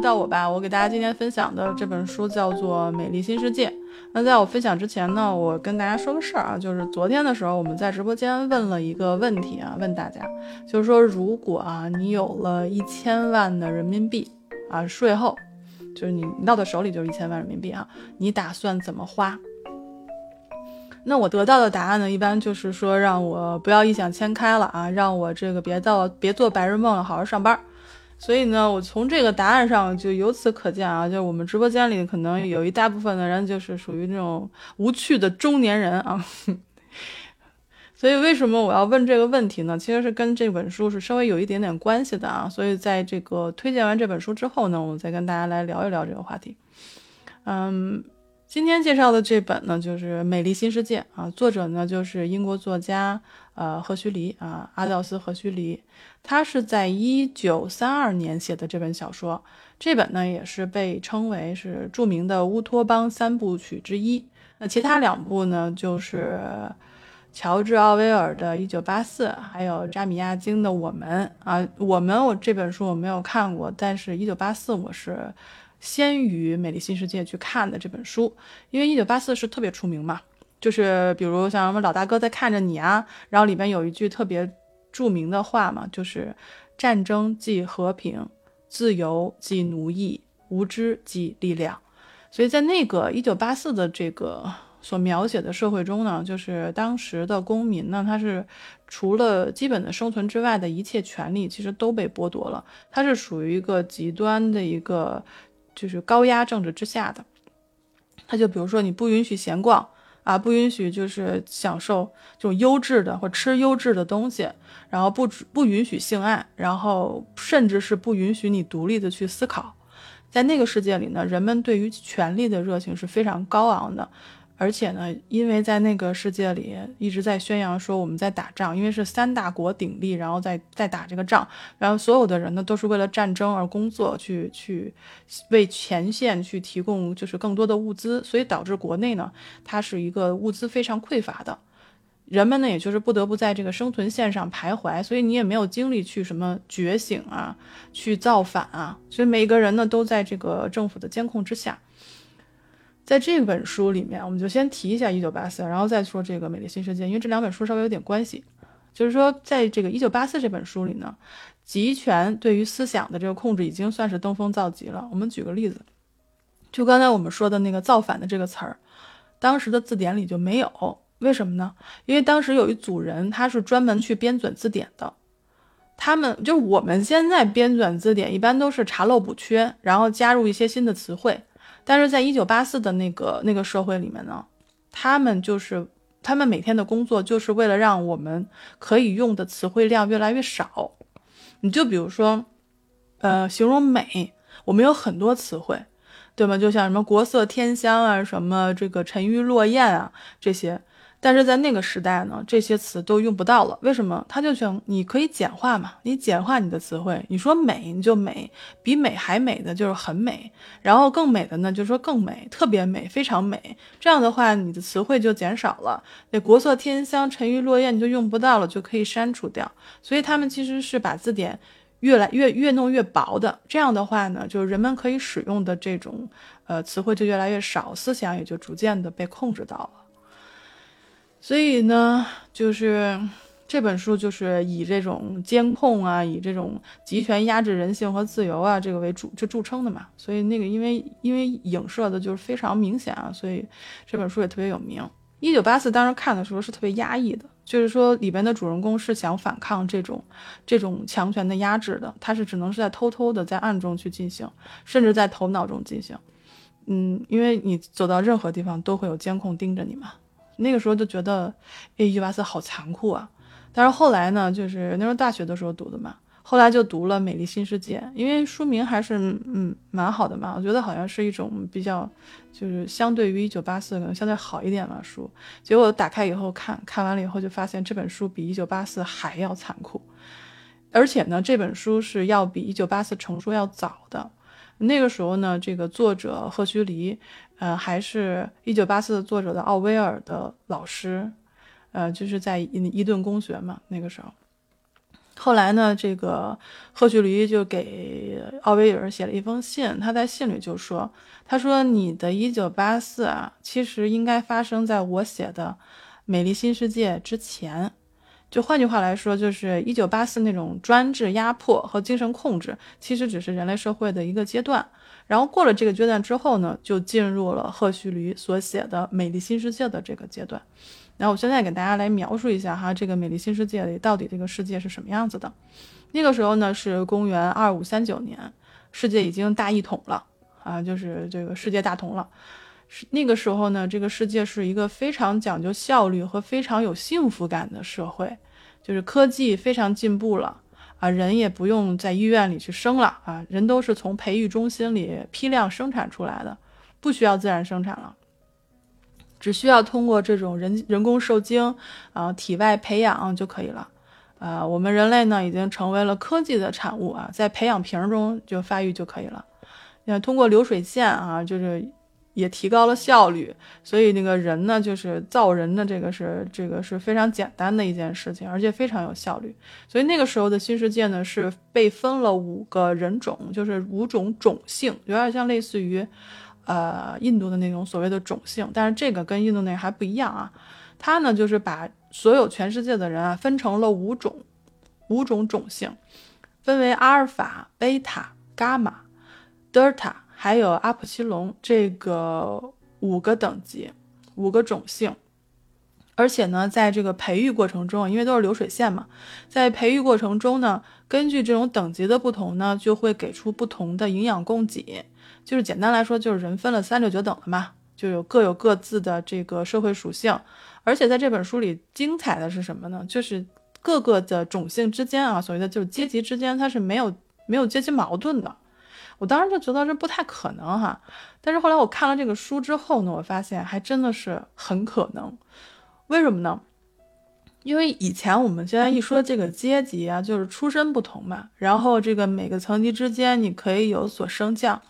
到我吧，我给大家今天分享的这本书叫做《美丽新世界》。那在我分享之前呢，我跟大家说个事儿啊，就是昨天的时候我们在直播间问了一个问题啊，问大家，就是说如果啊你有了一千万的人民币啊，税后就是你到的手里就是一千万人民币啊，你打算怎么花？那我得到的答案呢，一般就是说让我不要异想天开了啊，让我这个别到别做白日梦了，好好上班。所以呢，我从这个答案上就由此可见啊，就我们直播间里可能有一大部分的人就是属于那种无趣的中年人啊。所以为什么我要问这个问题呢？其实是跟这本书是稍微有一点点关系的啊。所以在这个推荐完这本书之后呢，我再跟大家来聊一聊这个话题。嗯。今天介绍的这本呢，就是《美丽新世界》啊，作者呢就是英国作家呃赫胥黎啊，阿道斯赫胥黎，他是在一九三二年写的这本小说，这本呢也是被称为是著名的乌托邦三部曲之一。那其他两部呢，就是乔治奥威尔的《一九八四》，还有扎米亚京的《我们》啊，我们我这本书我没有看过，但是《一九八四》我是。先于《美丽新世界》去看的这本书，因为一九八四是特别出名嘛，就是比如像什么老大哥在看着你啊，然后里边有一句特别著名的话嘛，就是战争即和平，自由即奴役，无知即力量。所以在那个一九八四的这个所描写的社会中呢，就是当时的公民呢，他是除了基本的生存之外的一切权利其实都被剥夺了，他是属于一个极端的一个。就是高压政治之下的，他就比如说你不允许闲逛啊，不允许就是享受这种优质的或吃优质的东西，然后不不允许性爱，然后甚至是不允许你独立的去思考，在那个世界里呢，人们对于权力的热情是非常高昂的。而且呢，因为在那个世界里一直在宣扬说我们在打仗，因为是三大国鼎立，然后在在打这个仗，然后所有的人呢都是为了战争而工作，去去为前线去提供就是更多的物资，所以导致国内呢它是一个物资非常匮乏的，人们呢也就是不得不在这个生存线上徘徊，所以你也没有精力去什么觉醒啊，去造反啊，所以每个人呢都在这个政府的监控之下。在这本书里面，我们就先提一下《一九八四》，然后再说这个《美丽新世界》，因为这两本书稍微有点关系。就是说，在这个《一九八四》这本书里呢，集权对于思想的这个控制已经算是登峰造极了。我们举个例子，就刚才我们说的那个“造反”的这个词儿，当时的字典里就没有。为什么呢？因为当时有一组人，他是专门去编纂字典的。他们就是我们现在编纂字典，一般都是查漏补缺，然后加入一些新的词汇。但是在一九八四的那个那个社会里面呢，他们就是他们每天的工作就是为了让我们可以用的词汇量越来越少。你就比如说，呃，形容美，我们有很多词汇，对吗？就像什么国色天香啊，什么这个沉鱼落雁啊这些。但是在那个时代呢，这些词都用不到了。为什么？他就想你可以简化嘛，你简化你的词汇。你说美，你就美，比美还美的就是很美，然后更美的呢，就是说更美，特别美，非常美。这样的话，你的词汇就减少了。那国色天香、沉鱼落雁你就用不到了，就可以删除掉。所以他们其实是把字典越来越越弄越薄的。这样的话呢，就是人们可以使用的这种呃词汇就越来越少，思想也就逐渐的被控制到了。所以呢，就是这本书就是以这种监控啊，以这种集权压制人性和自由啊，这个为主就著称的嘛。所以那个因为因为影射的就是非常明显啊，所以这本书也特别有名。一九八四当时看的时候是特别压抑的，就是说里边的主人公是想反抗这种这种强权的压制的，他是只能是在偷偷的在暗中去进行，甚至在头脑中进行。嗯，因为你走到任何地方都会有监控盯着你嘛。那个时候就觉得，哎，一九八四好残酷啊！但是后来呢，就是那时候大学的时候读的嘛，后来就读了《美丽新世界》，因为书名还是嗯蛮好的嘛，我觉得好像是一种比较，就是相对于一九八四可能相对好一点嘛书。结果打开以后看，看完了以后就发现这本书比一九八四还要残酷，而且呢，这本书是要比一九八四成书要早的。那个时候呢，这个作者赫胥黎。呃，还是一九八四作者的奥威尔的老师，呃，就是在伊伊顿公学嘛，那个时候，后来呢，这个赫胥黎就给奥威尔写了一封信，他在信里就说：“他说你的一九八四啊，其实应该发生在我写的《美丽新世界》之前。就换句话来说，就是一九八四那种专制压迫和精神控制，其实只是人类社会的一个阶段。然后过了这个阶段之后呢，就进入了赫胥黎所写的《美丽新世界》的这个阶段。”然后我现在给大家来描述一下哈，这个美丽新世界里到底这个世界是什么样子的。那个时候呢是公元二五三九年，世界已经大一统了啊，就是这个世界大同了。是那个时候呢，这个世界是一个非常讲究效率和非常有幸福感的社会，就是科技非常进步了啊，人也不用在医院里去生了啊，人都是从培育中心里批量生产出来的，不需要自然生产了。只需要通过这种人人工受精，啊，体外培养就可以了，啊，我们人类呢已经成为了科技的产物啊，在培养瓶中就发育就可以了。那通过流水线啊，就是也提高了效率，所以那个人呢，就是造人的这个是这个是非常简单的一件事情，而且非常有效率。所以那个时候的新世界呢，是被分了五个人种，就是五种种姓，有点像类似于。呃，印度的那种所谓的种姓，但是这个跟印度那还不一样啊。他呢，就是把所有全世界的人啊分成了五种，五种种姓，分为阿尔法、贝塔、伽马、德尔塔，还有阿普西龙这个五个等级，五个种姓。而且呢，在这个培育过程中，因为都是流水线嘛，在培育过程中呢，根据这种等级的不同呢，就会给出不同的营养供给。就是简单来说，就是人分了三六九等了嘛，就有各有各自的这个社会属性。而且在这本书里，精彩的是什么呢？就是各个的种姓之间啊，所谓的就是阶级之间，它是没有没有阶级矛盾的。我当时就觉得这不太可能哈，但是后来我看了这个书之后呢，我发现还真的是很可能。为什么呢？因为以前我们现在一说这个阶级啊，就是出身不同嘛，然后这个每个层级之间你可以有所升降。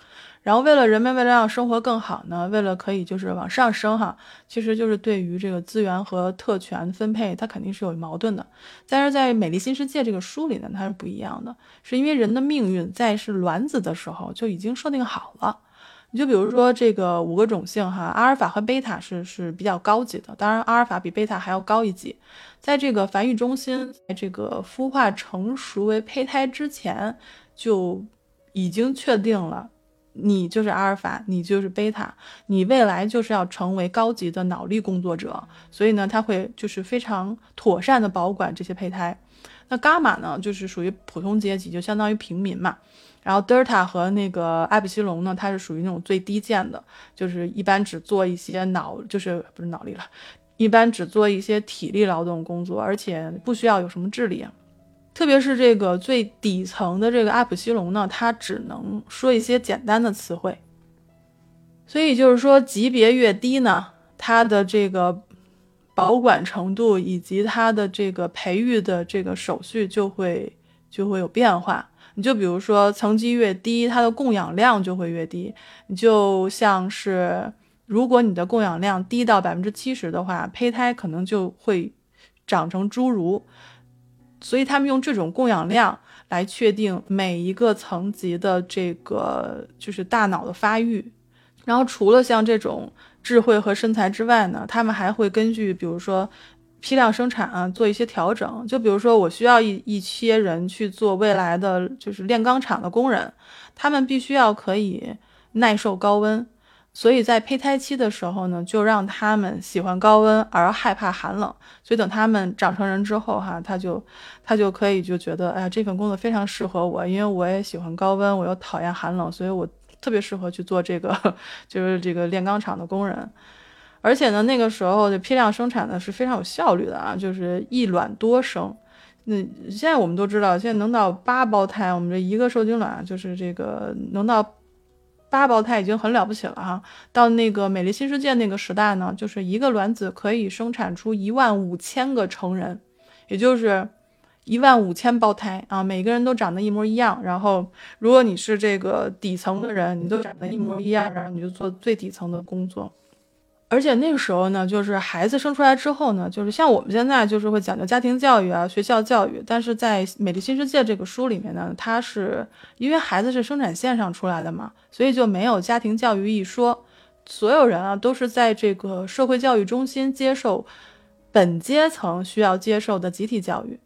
然后为了人们为了让生活更好呢，为了可以就是往上升哈，其实就是对于这个资源和特权分配，它肯定是有矛盾的。但是在《美丽新世界》这个书里呢，它是不一样的，是因为人的命运在是卵子的时候就已经设定好了。你就比如说这个五个种姓哈，阿尔法和贝塔是是比较高级的，当然阿尔法比贝塔还要高一级。在这个繁育中心，在这个孵化成熟为胚胎之前，就已经确定了。你就是阿尔法，你就是贝塔，你未来就是要成为高级的脑力工作者，所以呢，他会就是非常妥善的保管这些胚胎。那伽马呢，就是属于普通阶级，就相当于平民嘛。然后德尔塔和那个艾普西龙呢，它是属于那种最低贱的，就是一般只做一些脑，就是不是脑力了，一般只做一些体力劳动工作，而且不需要有什么智力。特别是这个最底层的这个阿普西龙呢，它只能说一些简单的词汇，所以就是说级别越低呢，它的这个保管程度以及它的这个培育的这个手续就会就会有变化。你就比如说层级越低，它的供氧量就会越低。你就像是如果你的供氧量低到百分之七十的话，胚胎可能就会长成侏儒。所以他们用这种供氧量来确定每一个层级的这个就是大脑的发育，然后除了像这种智慧和身材之外呢，他们还会根据比如说批量生产啊做一些调整。就比如说我需要一一些人去做未来的就是炼钢厂的工人，他们必须要可以耐受高温。所以在胚胎期的时候呢，就让他们喜欢高温而害怕寒冷。所以等他们长成人之后，哈，他就他就可以就觉得，哎呀，这份工作非常适合我，因为我也喜欢高温，我又讨厌寒冷，所以我特别适合去做这个，就是这个炼钢厂的工人。而且呢，那个时候的批量生产呢是非常有效率的啊，就是一卵多生。那现在我们都知道，现在能到八胞胎，我们这一个受精卵就是这个能到。八胞胎已经很了不起了哈，到那个美丽新世界那个时代呢，就是一个卵子可以生产出一万五千个成人，也就是一万五千胞胎啊，每个人都长得一模一样。然后，如果你是这个底层的人，你都长得一模一样，然后你就做最底层的工作。而且那个时候呢，就是孩子生出来之后呢，就是像我们现在就是会讲究家庭教育啊、学校教育，但是在《美丽新世界》这个书里面呢，它是因为孩子是生产线上出来的嘛，所以就没有家庭教育一说，所有人啊都是在这个社会教育中心接受本阶层需要接受的集体教育。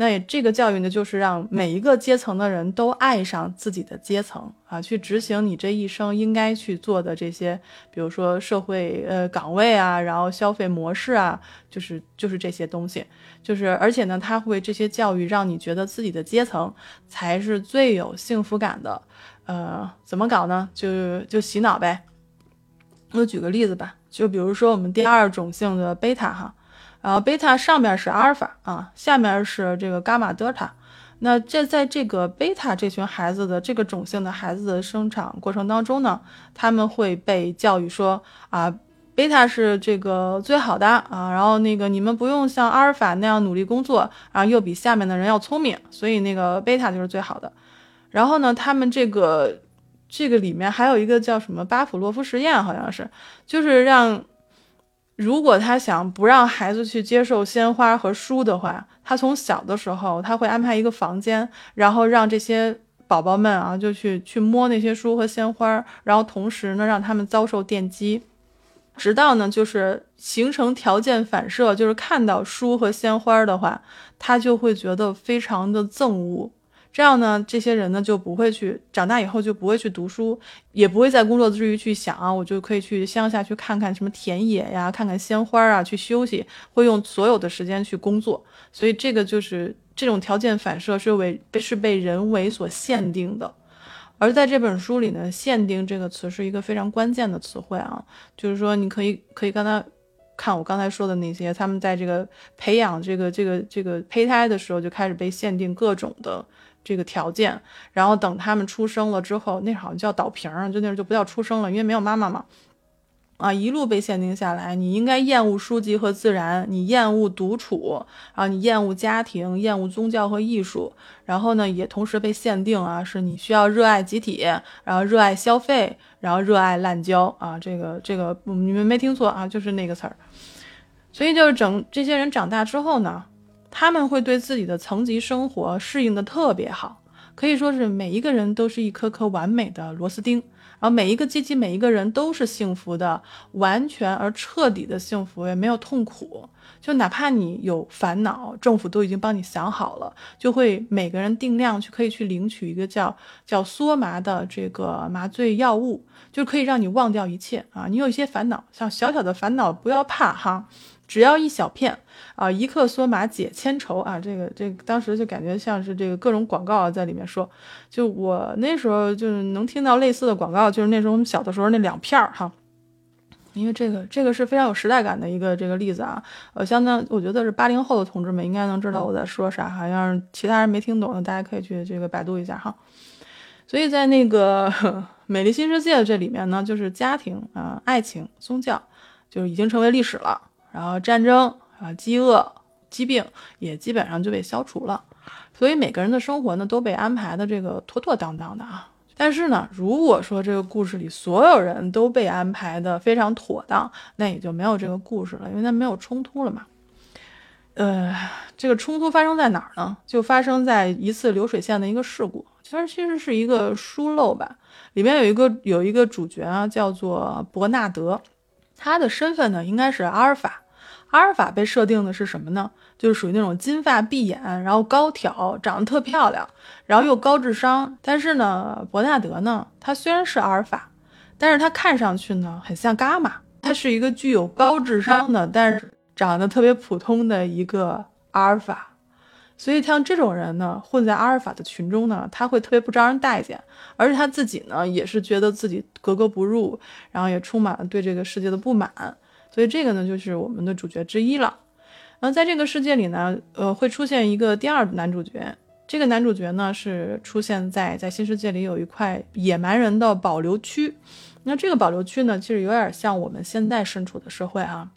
那这个教育呢，就是让每一个阶层的人都爱上自己的阶层啊，去执行你这一生应该去做的这些，比如说社会呃岗位啊，然后消费模式啊，就是就是这些东西，就是而且呢，他会这些教育让你觉得自己的阶层才是最有幸福感的，呃，怎么搞呢？就就洗脑呗。我举个例子吧，就比如说我们第二种性的贝塔哈。然后贝塔上面是阿尔法啊，下面是这个伽马德塔。那这在这个贝塔这群孩子的这个种姓的孩子的生长过程当中呢，他们会被教育说啊，贝塔是这个最好的啊，然后那个你们不用像阿尔法那样努力工作，然后又比下面的人要聪明，所以那个贝塔就是最好的。然后呢，他们这个这个里面还有一个叫什么巴甫洛夫实验，好像是，就是让。如果他想不让孩子去接受鲜花和书的话，他从小的时候他会安排一个房间，然后让这些宝宝们啊就去去摸那些书和鲜花，然后同时呢让他们遭受电击，直到呢就是形成条件反射，就是看到书和鲜花的话，他就会觉得非常的憎恶。这样呢，这些人呢就不会去长大以后就不会去读书，也不会在工作之余去想啊，我就可以去乡下去看看什么田野呀，看看鲜花啊，去休息，会用所有的时间去工作。所以这个就是这种条件反射是为是被人为所限定的。而在这本书里呢，限定这个词是一个非常关键的词汇啊，就是说你可以可以刚才看我刚才说的那些，他们在这个培养这个这个这个胚胎的时候就开始被限定各种的。这个条件，然后等他们出生了之后，那好像叫倒瓶儿，就那就不叫出生了，因为没有妈妈嘛。啊，一路被限定下来，你应该厌恶书籍和自然，你厌恶独处，然后你厌恶家庭，厌恶宗教和艺术，然后呢，也同时被限定啊，是你需要热爱集体，然后热爱消费，然后热爱滥交啊，这个这个你们没听错啊，就是那个词儿。所以就是整这些人长大之后呢。他们会对自己的层级生活适应的特别好，可以说是每一个人都是一颗颗完美的螺丝钉，然后每一个阶级每一个人都是幸福的，完全而彻底的幸福，也没有痛苦。就哪怕你有烦恼，政府都已经帮你想好了，就会每个人定量去可以去领取一个叫叫缩麻的这个麻醉药物，就可以让你忘掉一切啊。你有一些烦恼，像小小的烦恼，不要怕哈。只要一小片啊，一克缩麻解千愁啊，这个这个、当时就感觉像是这个各种广告在里面说，就我那时候就是能听到类似的广告，就是那时候我们小的时候那两片儿哈，因为这个这个是非常有时代感的一个这个例子啊，呃，相当我觉得是八零后的同志们应该能知道我在说啥，好像其他人没听懂的，大家可以去这个百度一下哈。所以在那个 《美丽新世界》这里面呢，就是家庭啊、爱情、宗教，就是已经成为历史了。然后战争啊、饥饿、疾病也基本上就被消除了，所以每个人的生活呢都被安排的这个妥妥当当的啊。但是呢，如果说这个故事里所有人都被安排的非常妥当，那也就没有这个故事了，因为它没有冲突了嘛。呃，这个冲突发生在哪儿呢？就发生在一次流水线的一个事故，其实其实是一个疏漏吧。里面有一个有一个主角啊，叫做伯纳德。他的身份呢，应该是阿尔法。阿尔法被设定的是什么呢？就是属于那种金发碧眼，然后高挑，长得特漂亮，然后又高智商。但是呢，伯纳德呢，他虽然是阿尔法，但是他看上去呢，很像伽马。他是一个具有高智商的，但是长得特别普通的一个阿尔法。所以像这种人呢，混在阿尔法的群中呢，他会特别不招人待见，而且他自己呢，也是觉得自己格格不入，然后也充满了对这个世界的不满。所以这个呢，就是我们的主角之一了。那在这个世界里呢，呃，会出现一个第二男主角。这个男主角呢，是出现在在新世界里有一块野蛮人的保留区。那这个保留区呢，其实有点像我们现在身处的社会啊。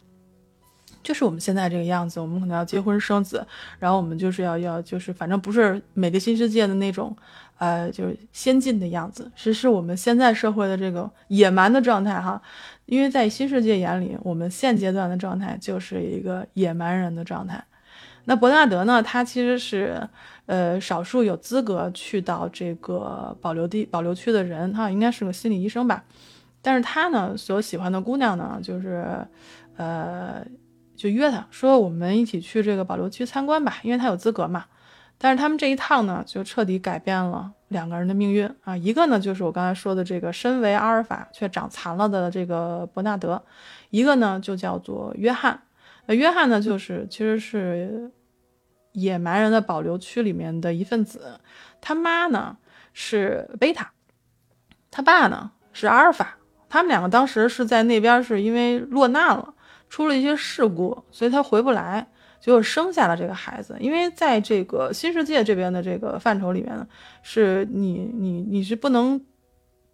就是我们现在这个样子，我们可能要结婚生子，然后我们就是要要就是反正不是每个新世界的那种，呃，就是先进的样子，是是我们现在社会的这个野蛮的状态哈。因为在新世界眼里，我们现阶段的状态就是一个野蛮人的状态。那伯纳德呢，他其实是呃少数有资格去到这个保留地保留区的人，他应该是个心理医生吧。但是他呢，所喜欢的姑娘呢，就是呃。就约他说，我们一起去这个保留区参观吧，因为他有资格嘛。但是他们这一趟呢，就彻底改变了两个人的命运啊。一个呢，就是我刚才说的这个身为阿尔法却长残了的这个伯纳德；一个呢，就叫做约翰。那约翰呢，就是其实是野蛮人的保留区里面的一份子。他妈呢是贝塔，他爸呢是阿尔法。他们两个当时是在那边，是因为落难了。出了一些事故，所以他回不来，结果生下了这个孩子。因为在这个新世界这边的这个范畴里面呢，是你你你是不能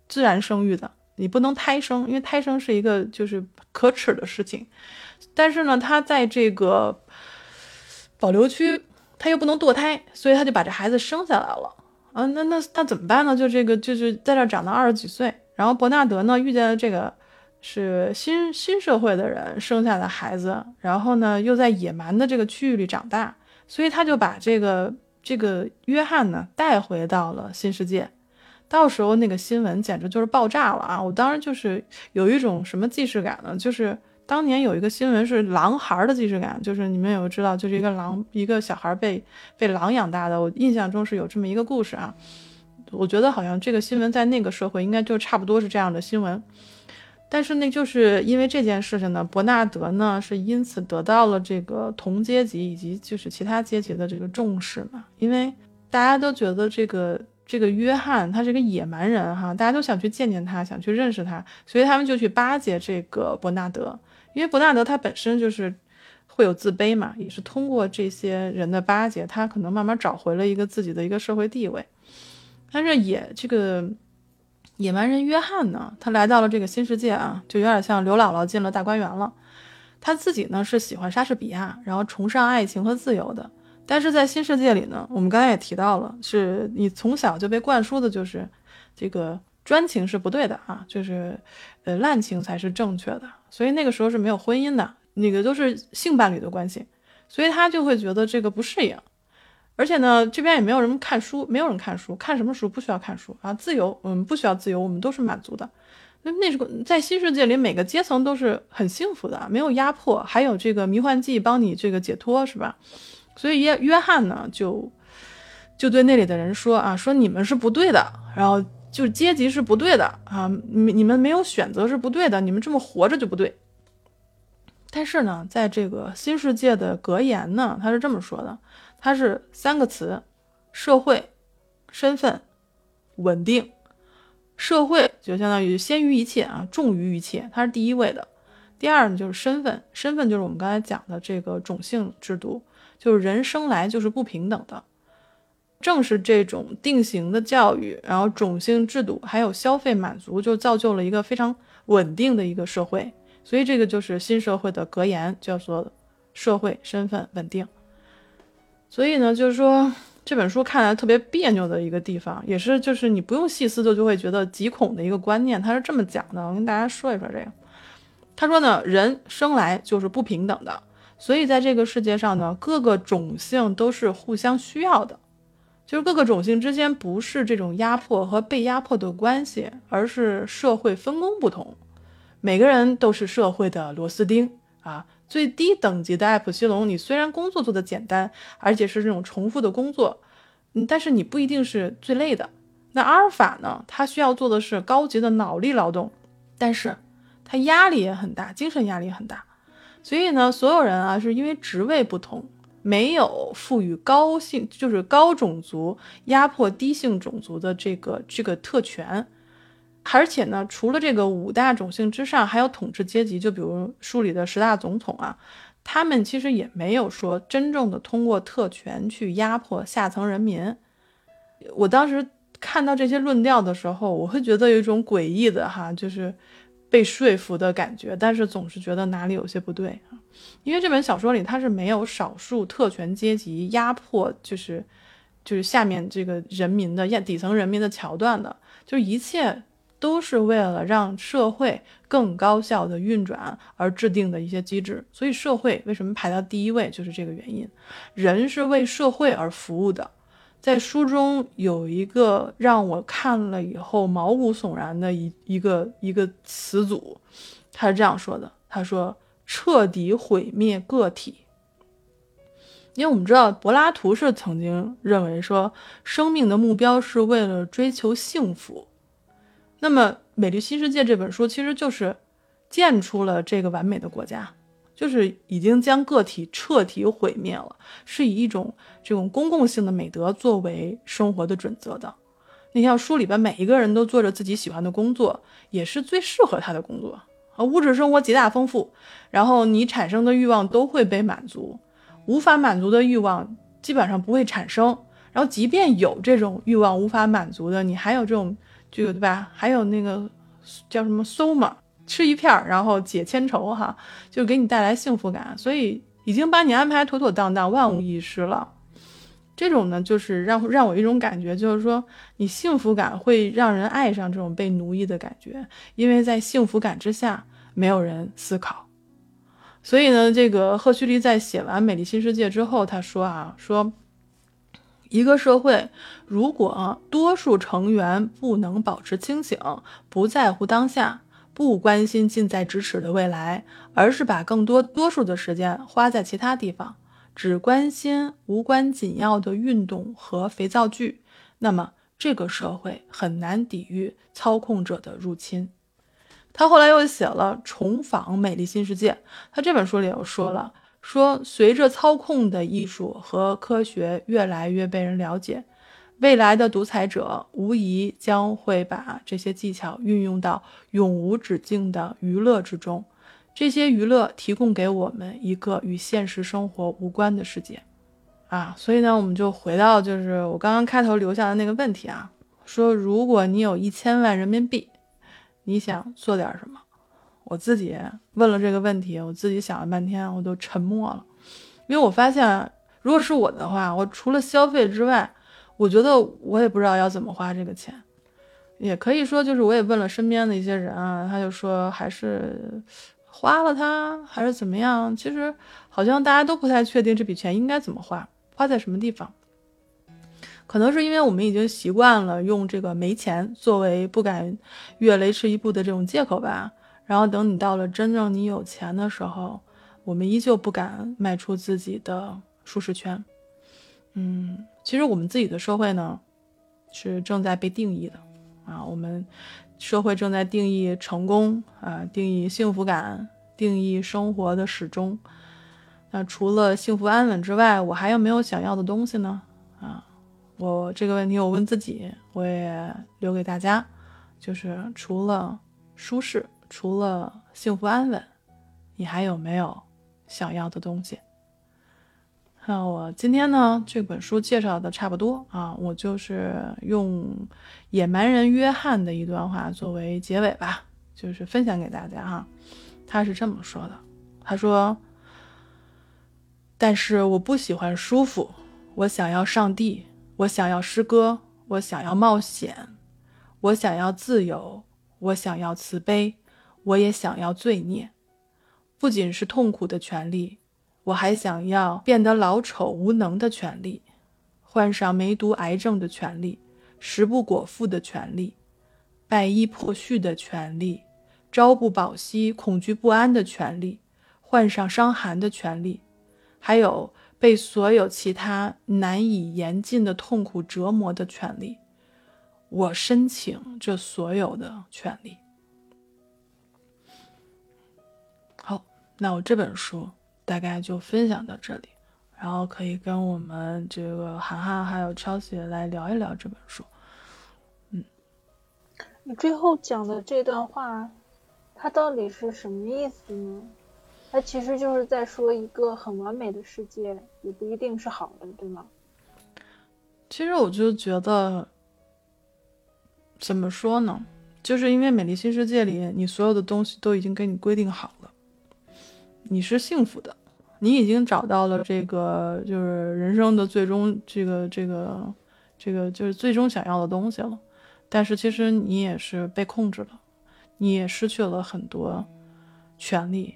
自然生育的，你不能胎生，因为胎生是一个就是可耻的事情。但是呢，他在这个保留区，他又不能堕胎，所以他就把这孩子生下来了。啊，那那那怎么办呢？就这个就是在这长到二十几岁，然后伯纳德呢遇见了这个。是新新社会的人生下的孩子，然后呢又在野蛮的这个区域里长大，所以他就把这个这个约翰呢带回到了新世界。到时候那个新闻简直就是爆炸了啊！我当时就是有一种什么既视感呢？就是当年有一个新闻是狼孩的既视感，就是你们有知道，就是一个狼一个小孩被被狼养大的。我印象中是有这么一个故事啊。我觉得好像这个新闻在那个社会应该就差不多是这样的新闻。但是那就是因为这件事情呢，伯纳德呢是因此得到了这个同阶级以及就是其他阶级的这个重视嘛，因为大家都觉得这个这个约翰他是个野蛮人哈，大家都想去见见他，想去认识他，所以他们就去巴结这个伯纳德，因为伯纳德他本身就是会有自卑嘛，也是通过这些人的巴结，他可能慢慢找回了一个自己的一个社会地位，但是也这个。野蛮人约翰呢，他来到了这个新世界啊，就有点像刘姥姥进了大观园了。他自己呢是喜欢莎士比亚，然后崇尚爱情和自由的。但是在新世界里呢，我们刚才也提到了，是你从小就被灌输的就是这个专情是不对的啊，就是呃滥情才是正确的。所以那个时候是没有婚姻的，那个都是性伴侣的关系，所以他就会觉得这个不适应。而且呢，这边也没有人看书，没有人看书，看什么书不需要看书啊，自由，嗯，不需要自由，我们都是满足的。那那时候在新世界里，每个阶层都是很幸福的，没有压迫，还有这个迷幻剂帮你这个解脱，是吧？所以约约翰呢，就就对那里的人说啊，说你们是不对的，然后就阶级是不对的啊，你你们没有选择是不对的，你们这么活着就不对。但是呢，在这个新世界的格言呢，他是这么说的。它是三个词：社会、身份、稳定。社会就相当于先于一切啊，重于一切，它是第一位的。第二呢，就是身份，身份就是我们刚才讲的这个种姓制度，就是人生来就是不平等的。正是这种定型的教育，然后种姓制度，还有消费满足，就造就了一个非常稳定的一个社会。所以这个就是新社会的格言，叫做社会、身份、稳定。所以呢，就是说这本书看来特别别扭的一个地方，也是就是你不用细思就就会觉得极恐的一个观念。他是这么讲的，我跟大家说一说这个。他说呢，人生来就是不平等的，所以在这个世界上呢，各个种姓都是互相需要的，就是各个种姓之间不是这种压迫和被压迫的关系，而是社会分工不同，每个人都是社会的螺丝钉啊。最低等级的艾普西龙，你虽然工作做的简单，而且是这种重复的工作，嗯，但是你不一定是最累的。那阿尔法呢？它需要做的是高级的脑力劳动，但是它压力也很大，精神压力很大。所以呢，所有人啊，是因为职位不同，没有赋予高性，就是高种族压迫低性种族的这个这个特权。而且呢，除了这个五大种姓之上，还有统治阶级，就比如书里的十大总统啊，他们其实也没有说真正的通过特权去压迫下层人民。我当时看到这些论调的时候，我会觉得有一种诡异的哈，就是被说服的感觉，但是总是觉得哪里有些不对啊。因为这本小说里它是没有少数特权阶级压迫，就是就是下面这个人民的底层人民的桥段的，就一切都是为了让社会更高效的运转而制定的一些机制。所以社会为什么排到第一位，就是这个原因。人是为社会而服务的。在书中有一个让我看了以后毛骨悚然的一一个一个词组，他是这样说的：“他说。”彻底毁灭个体，因为我们知道柏拉图是曾经认为说，生命的目标是为了追求幸福。那么，《美丽新世界》这本书其实就是建出了这个完美的国家，就是已经将个体彻底毁灭了，是以一种这种公共性的美德作为生活的准则的。你像书里边每一个人都做着自己喜欢的工作，也是最适合他的工作啊。物质生活极大丰富，然后你产生的欲望都会被满足，无法满足的欲望基本上不会产生。然后即便有这种欲望无法满足的，你还有这种就对吧？还有那个叫什么 soma，吃一片儿然后解千愁哈，就给你带来幸福感。所以已经把你安排妥妥当当，万无一失了。这种呢，就是让让我一种感觉，就是说你幸福感会让人爱上这种被奴役的感觉，因为在幸福感之下。没有人思考，所以呢，这个赫胥黎在写完《美丽新世界》之后，他说啊，说一个社会如果多数成员不能保持清醒，不在乎当下，不关心近在咫尺的未来，而是把更多多数的时间花在其他地方，只关心无关紧要的运动和肥皂剧，那么这个社会很难抵御操控者的入侵。他后来又写了《重访美丽新世界》，他这本书里又说了，说随着操控的艺术和科学越来越被人了解，未来的独裁者无疑将会把这些技巧运用到永无止境的娱乐之中。这些娱乐提供给我们一个与现实生活无关的世界，啊，所以呢，我们就回到就是我刚刚开头留下的那个问题啊，说如果你有一千万人民币。你想做点什么？我自己问了这个问题，我自己想了半天，我都沉默了，因为我发现，如果是我的话，我除了消费之外，我觉得我也不知道要怎么花这个钱。也可以说，就是我也问了身边的一些人啊，他就说还是花了它，还是怎么样？其实好像大家都不太确定这笔钱应该怎么花，花在什么地方。可能是因为我们已经习惯了用这个没钱作为不敢越雷池一步的这种借口吧。然后等你到了真正你有钱的时候，我们依旧不敢迈出自己的舒适圈。嗯，其实我们自己的社会呢，是正在被定义的啊。我们社会正在定义成功啊，定义幸福感，定义生活的始终。那除了幸福安稳之外，我还有没有想要的东西呢？啊？我这个问题，我问自己，我也留给大家，就是除了舒适，除了幸福安稳，你还有没有想要的东西？那我今天呢，这本书介绍的差不多啊，我就是用野蛮人约翰的一段话作为结尾吧，就是分享给大家哈。他是这么说的，他说：“但是我不喜欢舒服，我想要上帝。”我想要诗歌，我想要冒险，我想要自由，我想要慈悲，我也想要罪孽。不仅是痛苦的权利，我还想要变得老丑无能的权利，患上梅毒癌症的权利，食不果腹的权利，败衣破絮的权利，朝不保夕、恐惧不安的权利，患上伤寒的权利，还有。被所有其他难以言尽的痛苦折磨的权利，我申请这所有的权利。那我这本书大概就分享到这里，然后可以跟我们这个涵涵还有超姐来聊一聊这本书。嗯，你最后讲的这段话，它到底是什么意思呢？它其实就是在说一个很完美的世界也不一定是好的，对吗？其实我就觉得，怎么说呢？就是因为美丽新世界里，你所有的东西都已经给你规定好了，你是幸福的，你已经找到了这个就是人生的最终这个这个这个就是最终想要的东西了。但是其实你也是被控制了，你也失去了很多权利，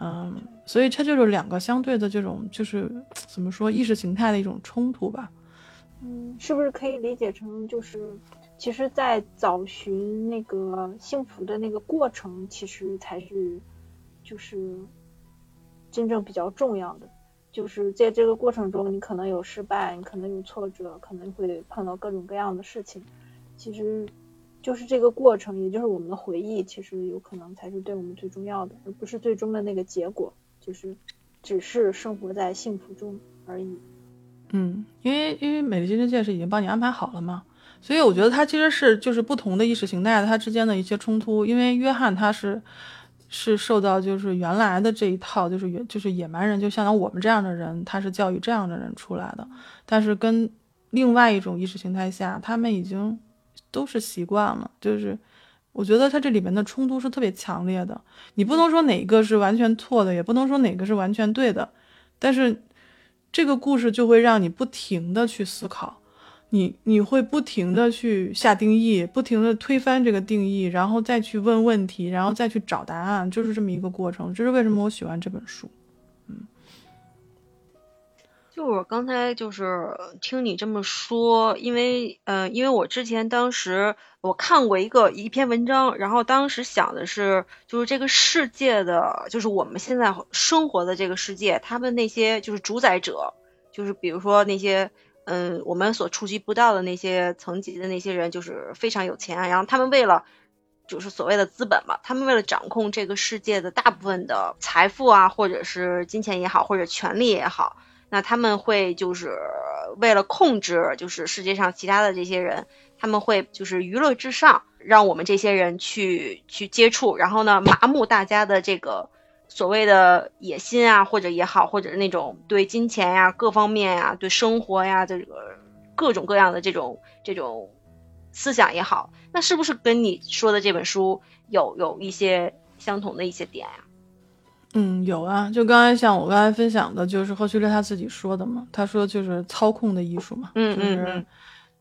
嗯，所以它就是两个相对的这种就是怎么说意识形态的一种冲突吧。嗯，是不是可以理解成就是，其实，在找寻那个幸福的那个过程，其实才是，就是真正比较重要的。就是在这个过程中，你可能有失败，你可能有挫折，可能会碰到各种各样的事情。其实，就是这个过程，也就是我们的回忆，其实有可能才是对我们最重要的，而不是最终的那个结果。就是只是生活在幸福中而已。嗯，因为因为美丽新世界是已经帮你安排好了嘛，所以我觉得它其实是就是不同的意识形态它之间的一些冲突。因为约翰他是是受到就是原来的这一套就是原就是野蛮人，就相当于我们这样的人，他是教育这样的人出来的。但是跟另外一种意识形态下，他们已经都是习惯了。就是我觉得它这里面的冲突是特别强烈的。你不能说哪个是完全错的，也不能说哪个是完全对的，但是。这个故事就会让你不停的去思考，你你会不停的去下定义，不停的推翻这个定义，然后再去问问题，然后再去找答案，就是这么一个过程。这是为什么我喜欢这本书。嗯，就我刚才就是听你这么说，因为呃，因为我之前当时我看过一个一篇文章，然后当时想的是，就是这个世界的，就是我们现在生活的这个世界，他们那些就是主宰者，就是比如说那些嗯，我们所触及不到的那些层级的那些人，就是非常有钱，然后他们为了就是所谓的资本嘛，他们为了掌控这个世界的大部分的财富啊，或者是金钱也好，或者权力也好。那他们会就是为了控制，就是世界上其他的这些人，他们会就是娱乐至上，让我们这些人去去接触，然后呢麻木大家的这个所谓的野心啊，或者也好，或者是那种对金钱呀、各方面呀、对生活呀这个各种各样的这种这种思想也好，那是不是跟你说的这本书有有一些相同的一些点呀？嗯，有啊，就刚才像我刚才分享的，就是赫胥黎他自己说的嘛，他说就是操控的艺术嘛，嗯嗯，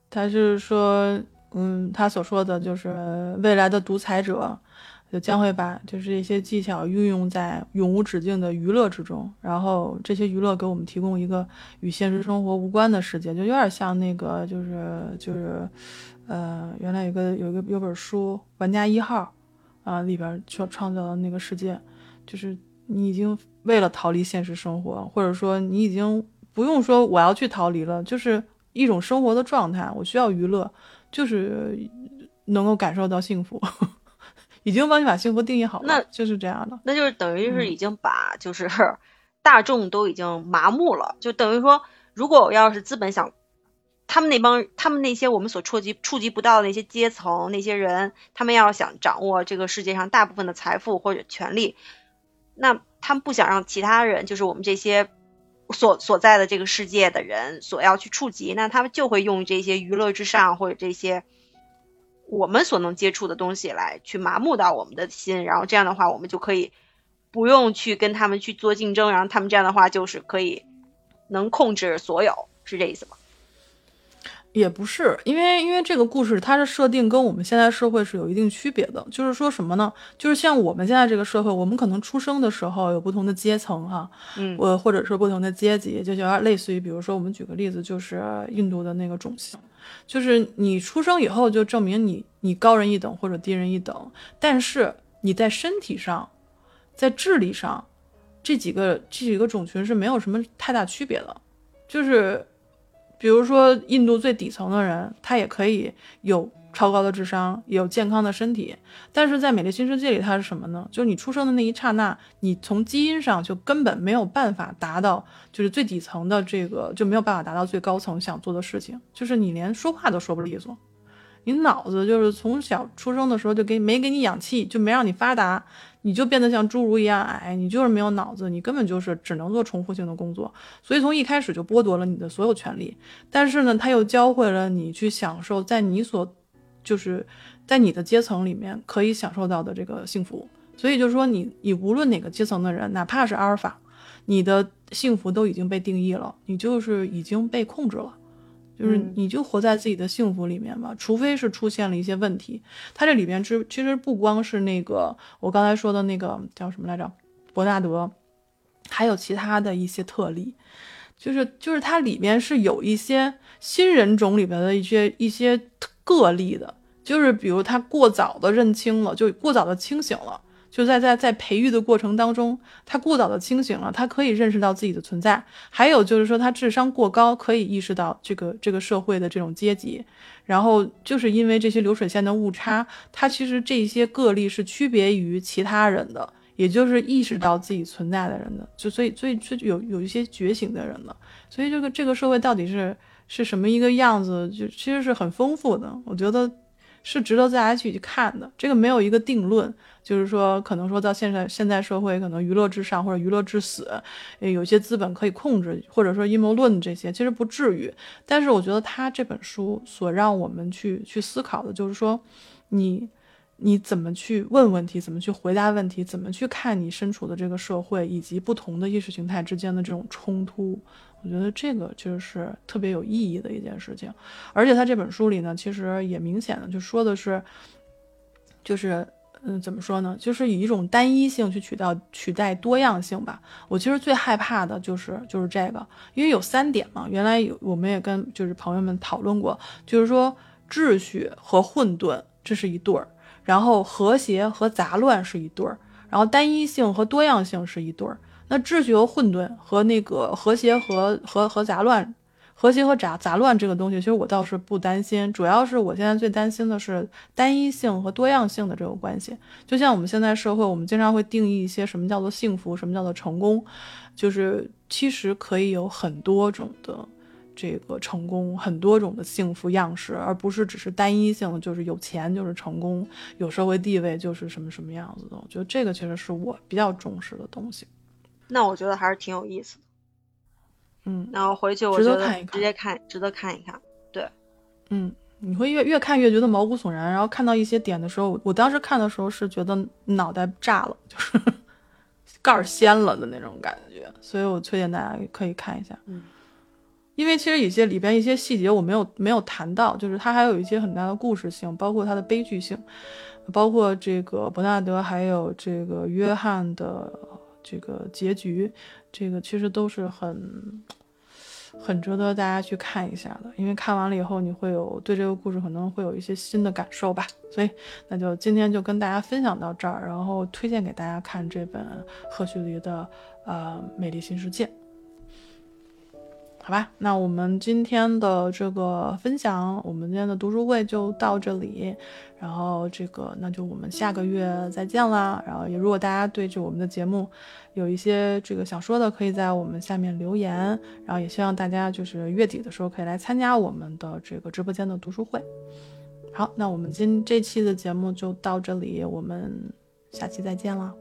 他是说，嗯，他所说的就是未来的独裁者，就将会把就是一些技巧运用在永无止境的娱乐之中，然后这些娱乐给我们提供一个与现实生活无关的世界，就有点像那个就是就是，呃，原来有个有个有本书《玩家一号》，啊，里边创创造的那个世界，就是。你已经为了逃离现实生活，或者说你已经不用说我要去逃离了，就是一种生活的状态。我需要娱乐，就是能够感受到幸福，已经帮你把幸福定义好了，那就是这样的。那就是等于是已经把就是 大众都已经麻木了，就等于说，如果要是资本想，他们那帮他们那些我们所触及触及不到的那些阶层那些人，他们要想掌握这个世界上大部分的财富或者权利。那他们不想让其他人，就是我们这些所所在的这个世界的人所要去触及，那他们就会用这些娱乐至上或者这些我们所能接触的东西来去麻木到我们的心，然后这样的话，我们就可以不用去跟他们去做竞争，然后他们这样的话就是可以能控制所有，是这意思吗？也不是，因为因为这个故事它的设定跟我们现在社会是有一定区别的。就是说什么呢？就是像我们现在这个社会，我们可能出生的时候有不同的阶层哈，嗯，我或者是不同的阶级，就有点类似于，比如说我们举个例子，就是印度的那个种姓，就是你出生以后就证明你你高人一等或者低人一等，但是你在身体上，在智力上，这几个这几个种群是没有什么太大区别的，就是。比如说，印度最底层的人，他也可以有超高的智商，有健康的身体。但是在美丽新世界里，它是什么呢？就是你出生的那一刹那，你从基因上就根本没有办法达到，就是最底层的这个就没有办法达到最高层想做的事情，就是你连说话都说不利索。你脑子就是从小出生的时候就给没给你氧气，就没让你发达，你就变得像侏儒一样矮，你就是没有脑子，你根本就是只能做重复性的工作，所以从一开始就剥夺了你的所有权利。但是呢，他又教会了你去享受在你所就是在你的阶层里面可以享受到的这个幸福。所以就是说你，你无论哪个阶层的人，哪怕是阿尔法，你的幸福都已经被定义了，你就是已经被控制了，就是你就活在自己的幸福里面吧，除非是出现了一些问题。它这里边之其实不光是那个我刚才说的那个叫什么来着，伯纳德，还有其他的一些特例，就是就是它里面是有一些新人种里边的一些一些个例的，就是比如他过早的认清了，就过早的清醒了。就在在在培育的过程当中，他过早的清醒了，他可以认识到自己的存在。还有就是说，他智商过高，可以意识到这个这个社会的这种阶级。然后就是因为这些流水线的误差，他其实这些个例是区别于其他人的，也就是意识到自己存在的人的。就所以所以就有有一些觉醒的人的。所以这个这个社会到底是是什么一个样子，就其实是很丰富的。我觉得。是值得大家去去看的，这个没有一个定论，就是说可能说到现在现在社会可能娱乐至上或者娱乐至死，有些资本可以控制，或者说阴谋论这些其实不至于。但是我觉得他这本书所让我们去去思考的就是说，你你怎么去问问题，怎么去回答问题，怎么去看你身处的这个社会以及不同的意识形态之间的这种冲突。我觉得这个就是特别有意义的一件事情，而且他这本书里呢，其实也明显的就说的是，就是嗯，怎么说呢？就是以一种单一性去取代取代多样性吧。我其实最害怕的就是就是这个，因为有三点嘛。原来有我们也跟就是朋友们讨论过，就是说秩序和混沌这是一对儿，然后和谐和杂乱是一对儿，然后单一性和多样性是一对儿。那秩序和混沌和那个和谐和和和杂乱，和谐和杂杂乱这个东西，其实我倒是不担心。主要是我现在最担心的是单一性和多样性的这个关系。就像我们现在社会，我们经常会定义一些什么叫做幸福，什么叫做成功，就是其实可以有很多种的这个成功，很多种的幸福样式，而不是只是单一性，就是有钱就是成功，有社会地位就是什么什么样子的。我觉得这个其实是我比较重视的东西。那我觉得还是挺有意思的，嗯，然后回去我觉得直接看，值得看一看，对，嗯，你会越越看越觉得毛骨悚然，然后看到一些点的时候，我当时看的时候是觉得脑袋炸了，就是 盖儿掀了的那种感觉，所以我推荐大家可以看一下，嗯，因为其实一些里边一些细节我没有没有谈到，就是它还有一些很大的故事性，包括它的悲剧性，包括这个伯纳德还有这个约翰的。这个结局，这个其实都是很很值得大家去看一下的，因为看完了以后，你会有对这个故事可能会有一些新的感受吧。所以，那就今天就跟大家分享到这儿，然后推荐给大家看这本赫胥黎的呃《美丽新世界》。好吧，那我们今天的这个分享，我们今天的读书会就到这里。然后这个，那就我们下个月再见啦。然后也如果大家对这我们的节目有一些这个想说的，可以在我们下面留言。然后也希望大家就是月底的时候可以来参加我们的这个直播间的读书会。好，那我们今这期的节目就到这里，我们下期再见了，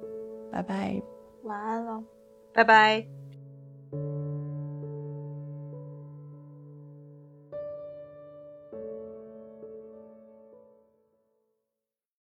拜拜，晚安了，拜拜。